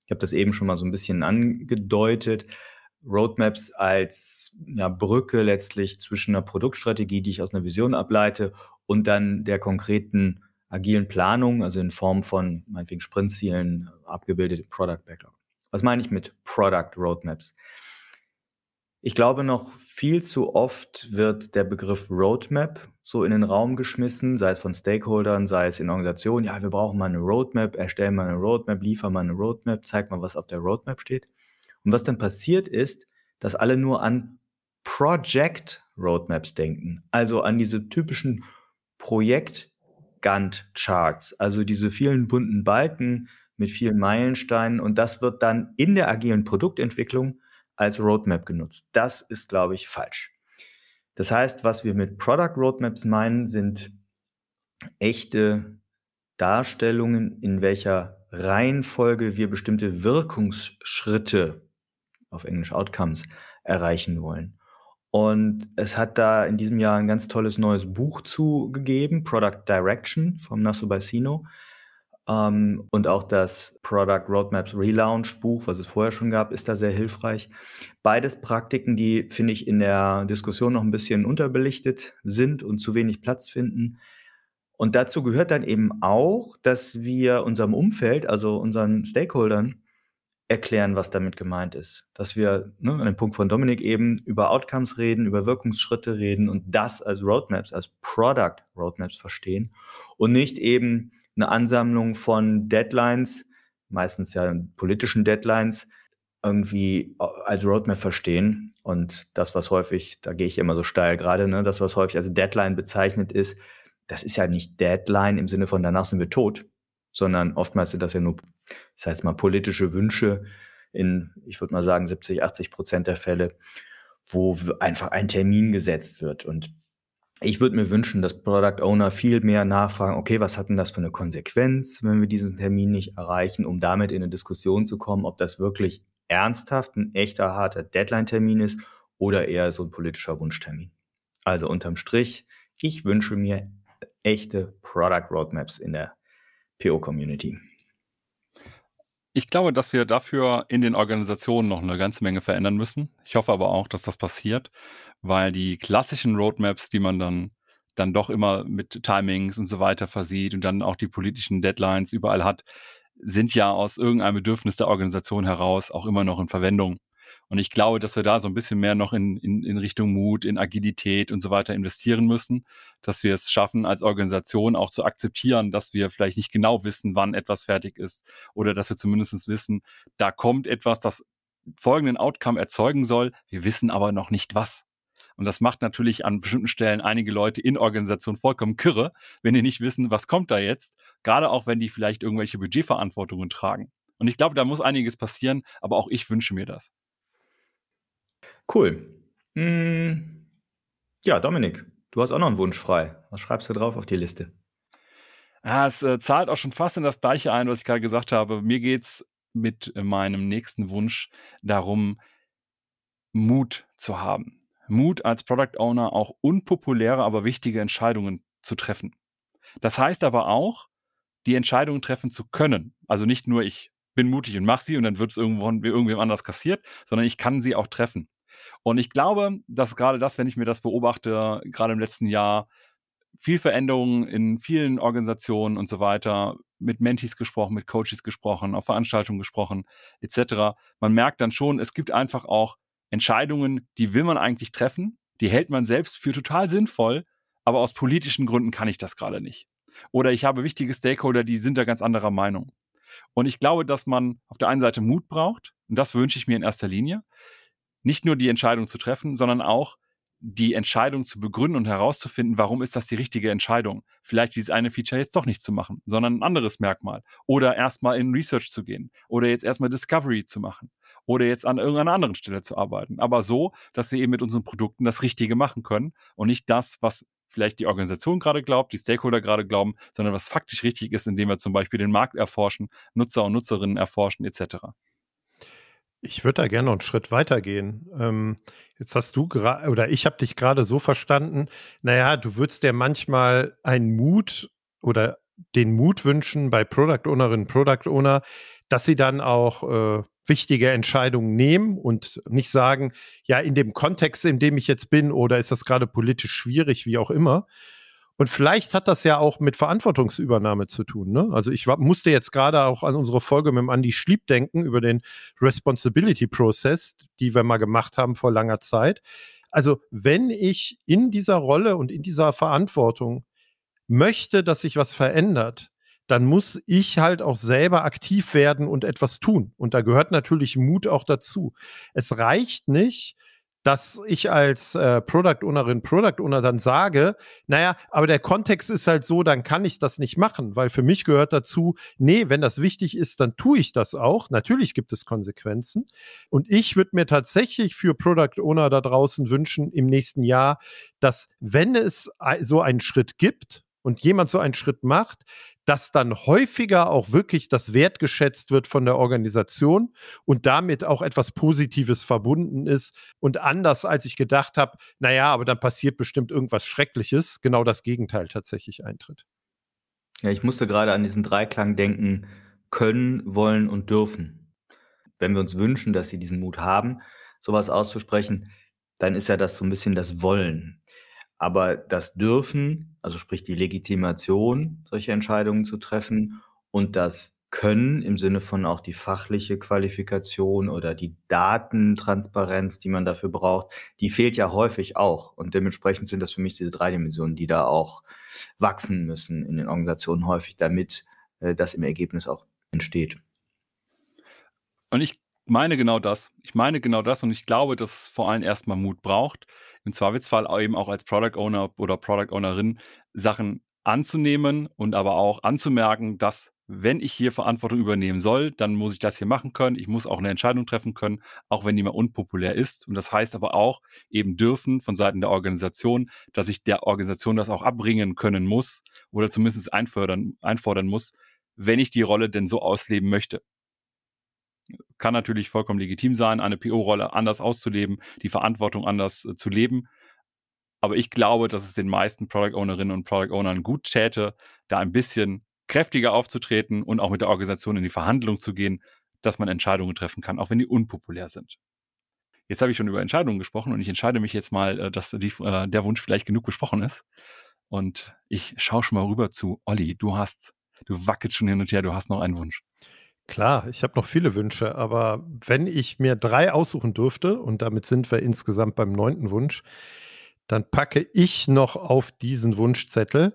Speaker 3: Ich habe das eben schon mal so ein bisschen angedeutet. Roadmaps als ja, Brücke letztlich zwischen einer Produktstrategie, die ich aus einer Vision ableite, und dann der konkreten agilen Planung, also in Form von meinetwegen Sprintzielen, abgebildete Product Backlog. Was meine ich mit Product Roadmaps? Ich glaube noch viel zu oft wird der Begriff Roadmap so in den Raum geschmissen, sei es von Stakeholdern, sei es in Organisationen. Ja, wir brauchen mal eine Roadmap, erstellen mal eine Roadmap, liefern mal eine Roadmap, zeig mal, was auf der Roadmap steht. Und was dann passiert ist, dass alle nur an Project Roadmaps denken, also an diese typischen Projekt Gantt Charts, also diese vielen bunten Balken, mit vielen Meilensteinen und das wird dann in der agilen Produktentwicklung als Roadmap genutzt. Das ist, glaube ich, falsch. Das heißt, was wir mit Product Roadmaps meinen, sind echte Darstellungen, in welcher Reihenfolge wir bestimmte Wirkungsschritte, auf Englisch Outcomes, erreichen wollen. Und es hat da in diesem Jahr ein ganz tolles neues Buch zugegeben, Product Direction vom Nasso Bassino. Ähm, und auch das Product Roadmaps Relaunch Buch, was es vorher schon gab, ist da sehr hilfreich. Beides Praktiken, die, finde ich, in der Diskussion noch ein bisschen unterbelichtet sind und zu wenig Platz finden. Und dazu gehört dann eben auch, dass wir unserem Umfeld, also unseren Stakeholdern, erklären, was damit gemeint ist. Dass wir ne, an dem Punkt von Dominik eben über Outcomes reden, über Wirkungsschritte reden und das als Roadmaps, als Product Roadmaps verstehen und nicht eben eine Ansammlung von Deadlines, meistens ja politischen Deadlines, irgendwie als Roadmap verstehen. Und das, was häufig, da gehe ich immer so steil gerade, ne, das, was häufig als Deadline bezeichnet ist, das ist ja nicht Deadline im Sinne von danach sind wir tot, sondern oftmals sind das ja nur, ich sage jetzt mal, politische Wünsche in, ich würde mal sagen, 70, 80 Prozent der Fälle, wo einfach ein Termin gesetzt wird. Und ich würde mir wünschen, dass Product Owner viel mehr nachfragen, okay, was hat denn das für eine Konsequenz, wenn wir diesen Termin nicht erreichen, um damit in eine Diskussion zu kommen, ob das wirklich ernsthaft ein echter harter Deadline-Termin ist oder eher so ein politischer Wunschtermin. Also unterm Strich, ich wünsche mir echte Product Roadmaps in der PO-Community.
Speaker 1: Ich glaube, dass wir dafür in den Organisationen noch eine ganze Menge verändern müssen. Ich hoffe aber auch, dass das passiert, weil die klassischen Roadmaps, die man dann dann doch immer mit Timings und so weiter versieht und dann auch die politischen Deadlines überall hat, sind ja aus irgendeinem Bedürfnis der Organisation heraus auch immer noch in Verwendung. Und ich glaube, dass wir da so ein bisschen mehr noch in, in, in Richtung Mut, in Agilität und so weiter investieren müssen, dass wir es schaffen, als Organisation auch zu akzeptieren, dass wir vielleicht nicht genau wissen, wann etwas fertig ist oder dass wir zumindest wissen, da kommt etwas, das folgenden Outcome erzeugen soll. Wir wissen aber noch nicht was. Und das macht natürlich an bestimmten Stellen einige Leute in Organisationen vollkommen kirre, wenn die nicht wissen, was kommt da jetzt. Gerade auch, wenn die vielleicht irgendwelche Budgetverantwortungen tragen. Und ich glaube, da muss einiges passieren, aber auch ich wünsche mir das.
Speaker 3: Cool. Hm. Ja, Dominik, du hast auch noch einen Wunsch frei. Was schreibst du drauf auf die Liste?
Speaker 1: Ja, es äh, zahlt auch schon fast in das gleiche ein, was ich gerade gesagt habe. Mir geht es mit meinem nächsten Wunsch darum, Mut zu haben. Mut als Product Owner auch unpopuläre, aber wichtige Entscheidungen zu treffen. Das heißt aber auch, die Entscheidungen treffen zu können. Also nicht nur ich bin mutig und mache sie und dann wird es irgendwem anders kassiert, sondern ich kann sie auch treffen. Und ich glaube, dass gerade das, wenn ich mir das beobachte, gerade im letzten Jahr, viel Veränderungen in vielen Organisationen und so weiter, mit Mentees gesprochen, mit Coaches gesprochen, auf Veranstaltungen gesprochen, etc. Man merkt dann schon, es gibt einfach auch Entscheidungen, die will man eigentlich treffen, die hält man selbst für total sinnvoll, aber aus politischen Gründen kann ich das gerade nicht. Oder ich habe wichtige Stakeholder, die sind da ganz anderer Meinung. Und ich glaube, dass man auf der einen Seite Mut braucht, und das wünsche ich mir in erster Linie, nicht nur die Entscheidung zu treffen, sondern auch die Entscheidung zu begründen und herauszufinden, warum ist das die richtige Entscheidung? Vielleicht dieses eine Feature jetzt doch nicht zu machen, sondern ein anderes Merkmal. Oder erstmal in Research zu gehen. Oder jetzt erstmal Discovery zu machen. Oder jetzt an irgendeiner anderen Stelle zu arbeiten. Aber so, dass wir eben mit unseren Produkten das Richtige machen können und nicht das, was vielleicht die Organisation gerade glaubt, die Stakeholder gerade glauben, sondern was faktisch richtig ist, indem wir zum Beispiel den Markt erforschen, Nutzer und Nutzerinnen erforschen etc.
Speaker 2: Ich würde da gerne noch einen Schritt weiter gehen. Ähm, jetzt hast du gerade, oder ich habe dich gerade so verstanden, naja, du würdest dir manchmal einen Mut oder den Mut wünschen bei Product Ownerinnen, Product Owner, dass sie dann auch äh, wichtige Entscheidungen nehmen und nicht sagen, ja, in dem Kontext, in dem ich jetzt bin, oder ist das gerade politisch schwierig, wie auch immer, und vielleicht hat das ja auch mit Verantwortungsübernahme zu tun. Ne? Also ich musste jetzt gerade auch an unsere Folge mit dem Andy Schlieb denken über den Responsibility Process, die wir mal gemacht haben vor langer Zeit. Also wenn ich in dieser Rolle und in dieser Verantwortung möchte, dass sich was verändert, dann muss ich halt auch selber aktiv werden und etwas tun. Und da gehört natürlich Mut auch dazu. Es reicht nicht, dass ich als äh, Product Ownerin, Product Owner dann sage, naja, aber der Kontext ist halt so, dann kann ich das nicht machen, weil für mich gehört dazu, nee, wenn das wichtig ist, dann tue ich das auch. Natürlich gibt es Konsequenzen. Und ich würde mir tatsächlich für Product Owner da draußen wünschen im nächsten Jahr, dass wenn es so einen Schritt gibt, und jemand so einen Schritt macht, dass dann häufiger auch wirklich das wertgeschätzt wird von der Organisation und damit auch etwas Positives verbunden ist und anders als ich gedacht habe, naja, aber dann passiert bestimmt irgendwas Schreckliches, genau das Gegenteil tatsächlich eintritt.
Speaker 3: Ja, ich musste gerade an diesen Dreiklang denken, können, wollen und dürfen. Wenn wir uns wünschen, dass sie diesen Mut haben, sowas auszusprechen, dann ist ja das so ein bisschen das Wollen. Aber das Dürfen, also sprich die Legitimation, solche Entscheidungen zu treffen und das Können im Sinne von auch die fachliche Qualifikation oder die Datentransparenz, die man dafür braucht, die fehlt ja häufig auch. Und dementsprechend sind das für mich diese drei Dimensionen, die da auch wachsen müssen in den Organisationen häufig, damit äh, das im Ergebnis auch entsteht.
Speaker 1: Und ich meine genau das. Ich meine genau das und ich glaube, dass es vor allem erstmal Mut braucht im Zweifelsfall eben auch als Product Owner oder Product Ownerin Sachen anzunehmen und aber auch anzumerken, dass wenn ich hier Verantwortung übernehmen soll, dann muss ich das hier machen können. Ich muss auch eine Entscheidung treffen können, auch wenn die mal unpopulär ist. Und das heißt aber auch eben dürfen von Seiten der Organisation, dass ich der Organisation das auch abbringen können muss oder zumindest einfordern, einfordern muss, wenn ich die Rolle denn so ausleben möchte kann natürlich vollkommen legitim sein, eine PO-Rolle anders auszuleben, die Verantwortung anders äh, zu leben. Aber ich glaube, dass es den meisten Product Ownerinnen und Product Ownern gut täte, da ein bisschen kräftiger aufzutreten und auch mit der Organisation in die Verhandlung zu gehen, dass man Entscheidungen treffen kann, auch wenn die unpopulär sind. Jetzt habe ich schon über Entscheidungen gesprochen und ich entscheide mich jetzt mal, äh, dass die, äh, der Wunsch vielleicht genug besprochen ist. Und ich schaue schon mal rüber zu Olli. Du hast, du wackelst schon hin und her, du hast noch einen Wunsch.
Speaker 2: Klar, ich habe noch viele Wünsche, aber wenn ich mir drei aussuchen dürfte, und damit sind wir insgesamt beim neunten Wunsch, dann packe ich noch auf diesen Wunschzettel,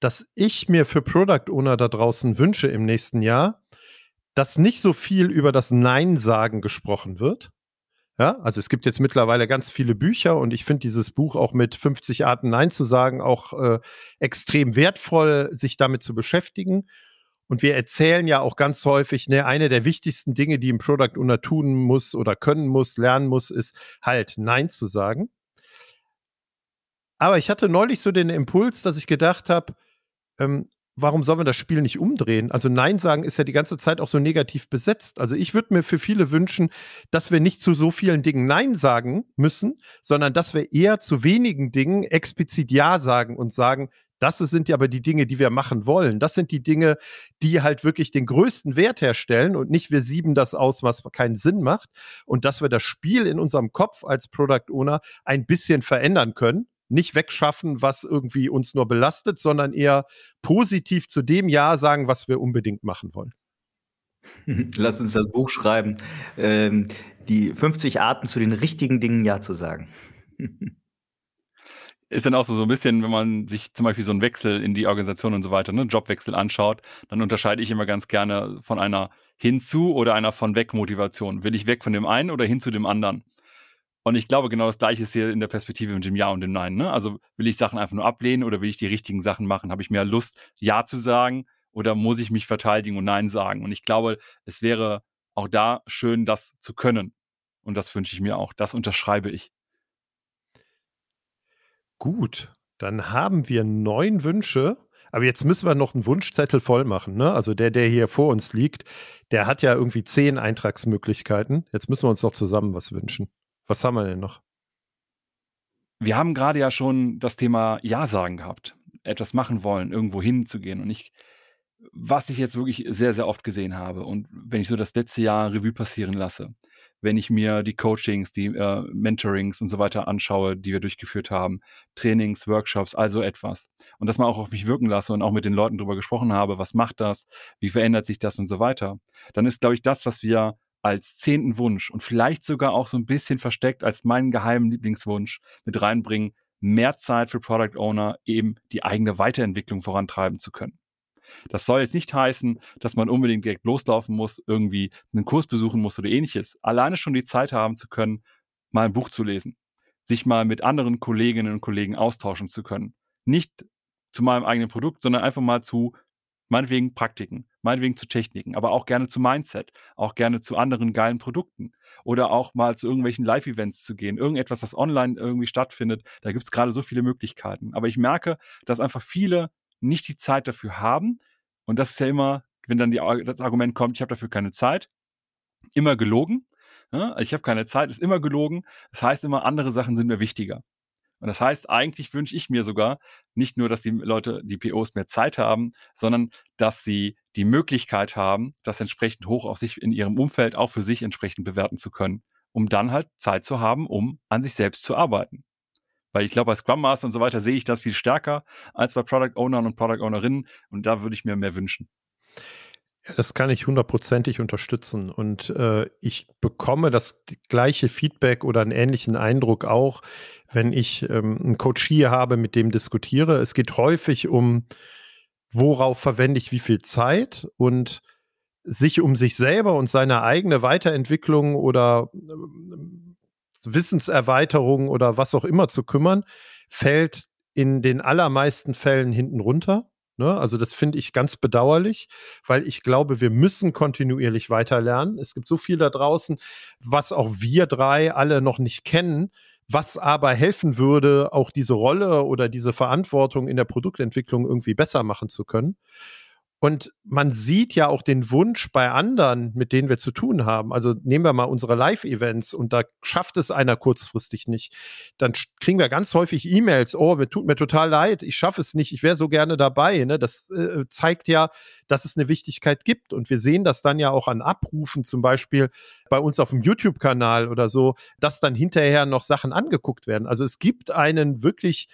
Speaker 2: dass ich mir für Product Owner da draußen wünsche im nächsten Jahr, dass nicht so viel über das Nein-Sagen gesprochen wird. Ja, also es gibt jetzt mittlerweile ganz viele Bücher und ich finde dieses Buch auch mit 50 Arten Nein zu sagen auch äh, extrem wertvoll, sich damit zu beschäftigen. Und wir erzählen ja auch ganz häufig, ne, eine der wichtigsten Dinge, die ein Product Owner tun muss oder können muss, lernen muss, ist halt Nein zu sagen. Aber ich hatte neulich so den Impuls, dass ich gedacht habe, ähm, warum sollen wir das Spiel nicht umdrehen? Also Nein sagen ist ja die ganze Zeit auch so negativ besetzt. Also ich würde mir für viele wünschen, dass wir nicht zu so vielen Dingen Nein sagen müssen, sondern dass wir eher zu wenigen Dingen explizit Ja sagen und sagen, das sind ja aber die Dinge, die wir machen wollen. Das sind die Dinge, die halt wirklich den größten Wert herstellen und nicht wir sieben das aus, was keinen Sinn macht. Und dass wir das Spiel in unserem Kopf als Product Owner ein bisschen verändern können. nicht wegschaffen, was irgendwie uns nur belastet, sondern eher positiv zu dem Ja sagen, was wir unbedingt machen wollen. [laughs]
Speaker 3: Lass uns das Buch schreiben. Ähm, die 50 Arten zu den richtigen Dingen Ja zu sagen. [laughs]
Speaker 1: ist dann auch so, so ein bisschen, wenn man sich zum Beispiel so einen Wechsel in die Organisation und so weiter, ne, Jobwechsel anschaut, dann unterscheide ich immer ganz gerne von einer hinzu oder einer von weg Motivation. Will ich weg von dem einen oder hin zu dem anderen? Und ich glaube, genau das Gleiche ist hier in der Perspektive mit dem Ja und dem Nein. Ne? Also will ich Sachen einfach nur ablehnen oder will ich die richtigen Sachen machen? Habe ich mehr Lust, Ja zu sagen oder muss ich mich verteidigen und Nein sagen? Und ich glaube, es wäre auch da schön, das zu können. Und das wünsche ich mir auch. Das unterschreibe ich.
Speaker 2: Gut, dann haben wir neun Wünsche. Aber jetzt müssen wir noch einen Wunschzettel voll machen. Ne? Also der, der hier vor uns liegt, der hat ja irgendwie zehn Eintragsmöglichkeiten. Jetzt müssen wir uns noch zusammen was wünschen. Was haben wir denn noch?
Speaker 1: Wir haben gerade ja schon das Thema Ja sagen gehabt. Etwas machen wollen, irgendwo hinzugehen. Und ich, was ich jetzt wirklich sehr, sehr oft gesehen habe und wenn ich so das letzte Jahr Revue passieren lasse, wenn ich mir die Coachings, die äh, Mentorings und so weiter anschaue, die wir durchgeführt haben, Trainings, Workshops, also etwas. Und das mal auch auf mich wirken lasse und auch mit den Leuten darüber gesprochen habe, was macht das, wie verändert sich das und so weiter, dann ist, glaube ich, das, was wir als zehnten Wunsch und vielleicht sogar auch so ein bisschen versteckt als meinen geheimen Lieblingswunsch mit reinbringen, mehr Zeit für Product Owner, eben die eigene Weiterentwicklung vorantreiben zu können. Das soll jetzt nicht heißen, dass man unbedingt direkt loslaufen muss, irgendwie einen Kurs besuchen muss oder ähnliches. Alleine schon die Zeit haben zu können, mal ein Buch zu lesen, sich mal mit anderen Kolleginnen und Kollegen austauschen zu können. Nicht zu meinem eigenen Produkt, sondern einfach mal zu meinetwegen Praktiken, meinetwegen zu Techniken, aber auch gerne zu Mindset, auch gerne zu anderen geilen Produkten oder auch mal zu irgendwelchen Live-Events zu gehen, irgendetwas, das online irgendwie stattfindet. Da gibt es gerade so viele Möglichkeiten. Aber ich merke, dass einfach viele nicht die Zeit dafür haben. Und das ist ja immer, wenn dann die, das Argument kommt, ich habe dafür keine Zeit, immer gelogen. Ja, ich habe keine Zeit, ist immer gelogen. Das heißt immer, andere Sachen sind mir wichtiger. Und das heißt, eigentlich wünsche ich mir sogar nicht nur, dass die Leute, die POs mehr Zeit haben, sondern dass sie die Möglichkeit haben, das entsprechend hoch auf sich in ihrem Umfeld auch für sich entsprechend bewerten zu können, um dann halt Zeit zu haben, um an sich selbst zu arbeiten. Weil ich glaube, bei Scrum Master und so weiter sehe ich das viel stärker als bei Product Ownern und Product Ownerinnen. Und da würde ich mir mehr wünschen.
Speaker 2: Ja, das kann ich hundertprozentig unterstützen. Und äh, ich bekomme das gleiche Feedback oder einen ähnlichen Eindruck auch, wenn ich ähm, einen Coach hier habe, mit dem diskutiere. Es geht häufig um, worauf verwende ich wie viel Zeit und sich um sich selber und seine eigene Weiterentwicklung oder äh, Wissenserweiterung oder was auch immer zu kümmern, fällt in den allermeisten Fällen hinten runter. Ne? Also das finde ich ganz bedauerlich, weil ich glaube, wir müssen kontinuierlich weiter lernen. Es gibt so viel da draußen, was auch wir drei alle noch nicht kennen, was aber helfen würde, auch diese Rolle oder diese Verantwortung in der Produktentwicklung irgendwie besser machen zu können. Und man sieht ja auch den Wunsch bei anderen, mit denen wir zu tun haben. Also nehmen wir mal unsere Live-Events und da schafft es einer kurzfristig nicht. Dann kriegen wir ganz häufig E-Mails, oh, mir tut mir total leid, ich schaffe es nicht, ich wäre so gerne dabei. Ne? Das äh, zeigt ja, dass es eine Wichtigkeit gibt. Und wir sehen das dann ja auch an Abrufen, zum Beispiel bei uns auf dem YouTube-Kanal oder so, dass dann hinterher noch Sachen angeguckt werden. Also es gibt einen wirklich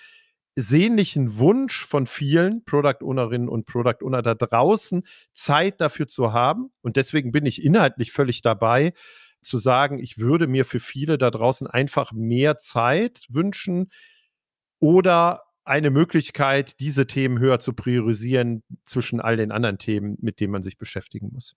Speaker 2: sehnlichen Wunsch von vielen Product Ownerinnen und Product Owner da draußen, Zeit dafür zu haben. Und deswegen bin ich inhaltlich völlig dabei, zu sagen, ich würde mir für viele da draußen einfach mehr Zeit wünschen oder eine Möglichkeit, diese Themen höher zu priorisieren zwischen all den anderen Themen, mit denen man sich beschäftigen muss.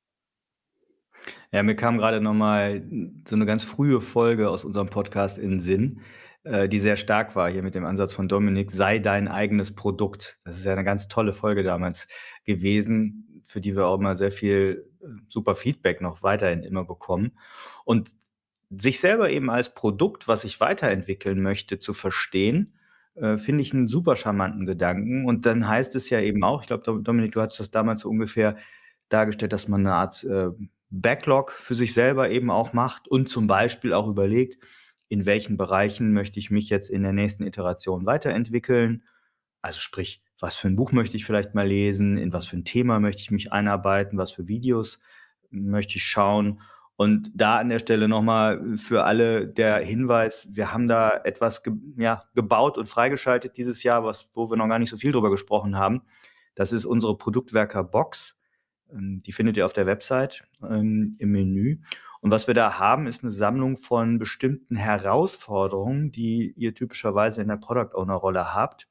Speaker 3: Ja, mir kam gerade noch mal so eine ganz frühe Folge aus unserem Podcast in den Sinn. Äh, die sehr stark war hier mit dem Ansatz von Dominik, sei dein eigenes Produkt. Das ist ja eine ganz tolle Folge damals gewesen, für die wir auch mal sehr viel äh, super Feedback noch weiterhin immer bekommen. Und sich selber eben als Produkt, was ich weiterentwickeln möchte, zu verstehen, äh, finde ich einen super charmanten Gedanken. Und dann heißt es ja eben auch, ich glaube, Dominik, du hast das damals so ungefähr dargestellt, dass man eine Art äh, Backlog für sich selber eben auch macht und zum Beispiel auch überlegt, in welchen Bereichen möchte ich mich jetzt in der nächsten Iteration weiterentwickeln. Also sprich, was für ein Buch möchte ich vielleicht mal lesen, in was für ein Thema möchte ich mich einarbeiten, was für Videos möchte ich schauen Und da an der Stelle nochmal für alle der Hinweis, wir haben da etwas ge ja, gebaut und freigeschaltet dieses Jahr, was, wo wir noch gar nicht so viel drüber gesprochen haben. Das ist unsere Produktwerker-Box. Ähm, die findet ihr auf der Website ähm, im Menü. Und was wir da haben, ist eine Sammlung von bestimmten Herausforderungen, die ihr typischerweise in der Product Owner Rolle habt.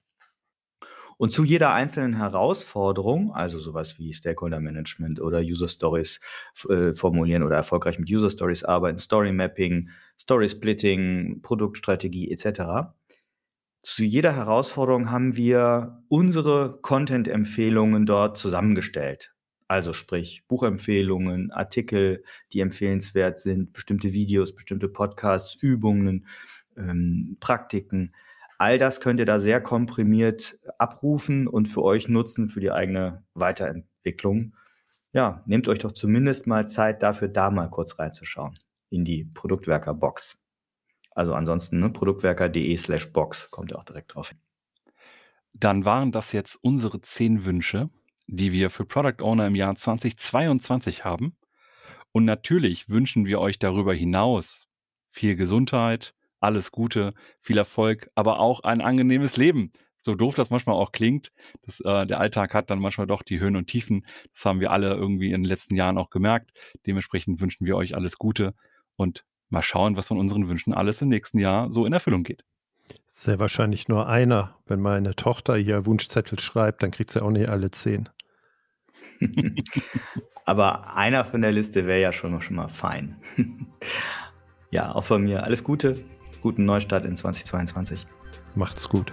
Speaker 3: Und zu jeder einzelnen Herausforderung, also sowas wie Stakeholder Management oder User Stories äh, formulieren oder erfolgreich mit User Stories arbeiten, Story Mapping, Story Splitting, Produktstrategie etc. Zu jeder Herausforderung haben wir unsere Content-Empfehlungen dort zusammengestellt. Also sprich Buchempfehlungen, Artikel, die empfehlenswert sind, bestimmte Videos, bestimmte Podcasts, Übungen, ähm, Praktiken. All das könnt ihr da sehr komprimiert abrufen und für euch nutzen für die eigene Weiterentwicklung. Ja, nehmt euch doch zumindest mal Zeit dafür, da mal kurz reinzuschauen in die Produktwerker-Box. Also ansonsten ne, produktwerker.de slash Box kommt ihr auch direkt drauf hin.
Speaker 1: Dann waren das jetzt unsere zehn Wünsche die wir für Product Owner im Jahr 2022 haben. Und natürlich wünschen wir euch darüber hinaus viel Gesundheit, alles Gute, viel Erfolg, aber auch ein angenehmes Leben. So doof das manchmal auch klingt, dass, äh, der Alltag hat dann manchmal doch die Höhen und Tiefen. Das haben wir alle irgendwie in den letzten Jahren auch gemerkt. Dementsprechend wünschen wir euch alles Gute und mal schauen, was von unseren Wünschen alles im nächsten Jahr so in Erfüllung geht.
Speaker 2: Sehr wahrscheinlich nur einer. Wenn meine Tochter hier Wunschzettel schreibt, dann kriegt sie auch nicht alle zehn. [laughs]
Speaker 3: Aber einer von der Liste wäre ja schon, schon mal fein. [laughs] ja, auch von mir alles Gute, guten Neustart in 2022.
Speaker 2: Macht's gut.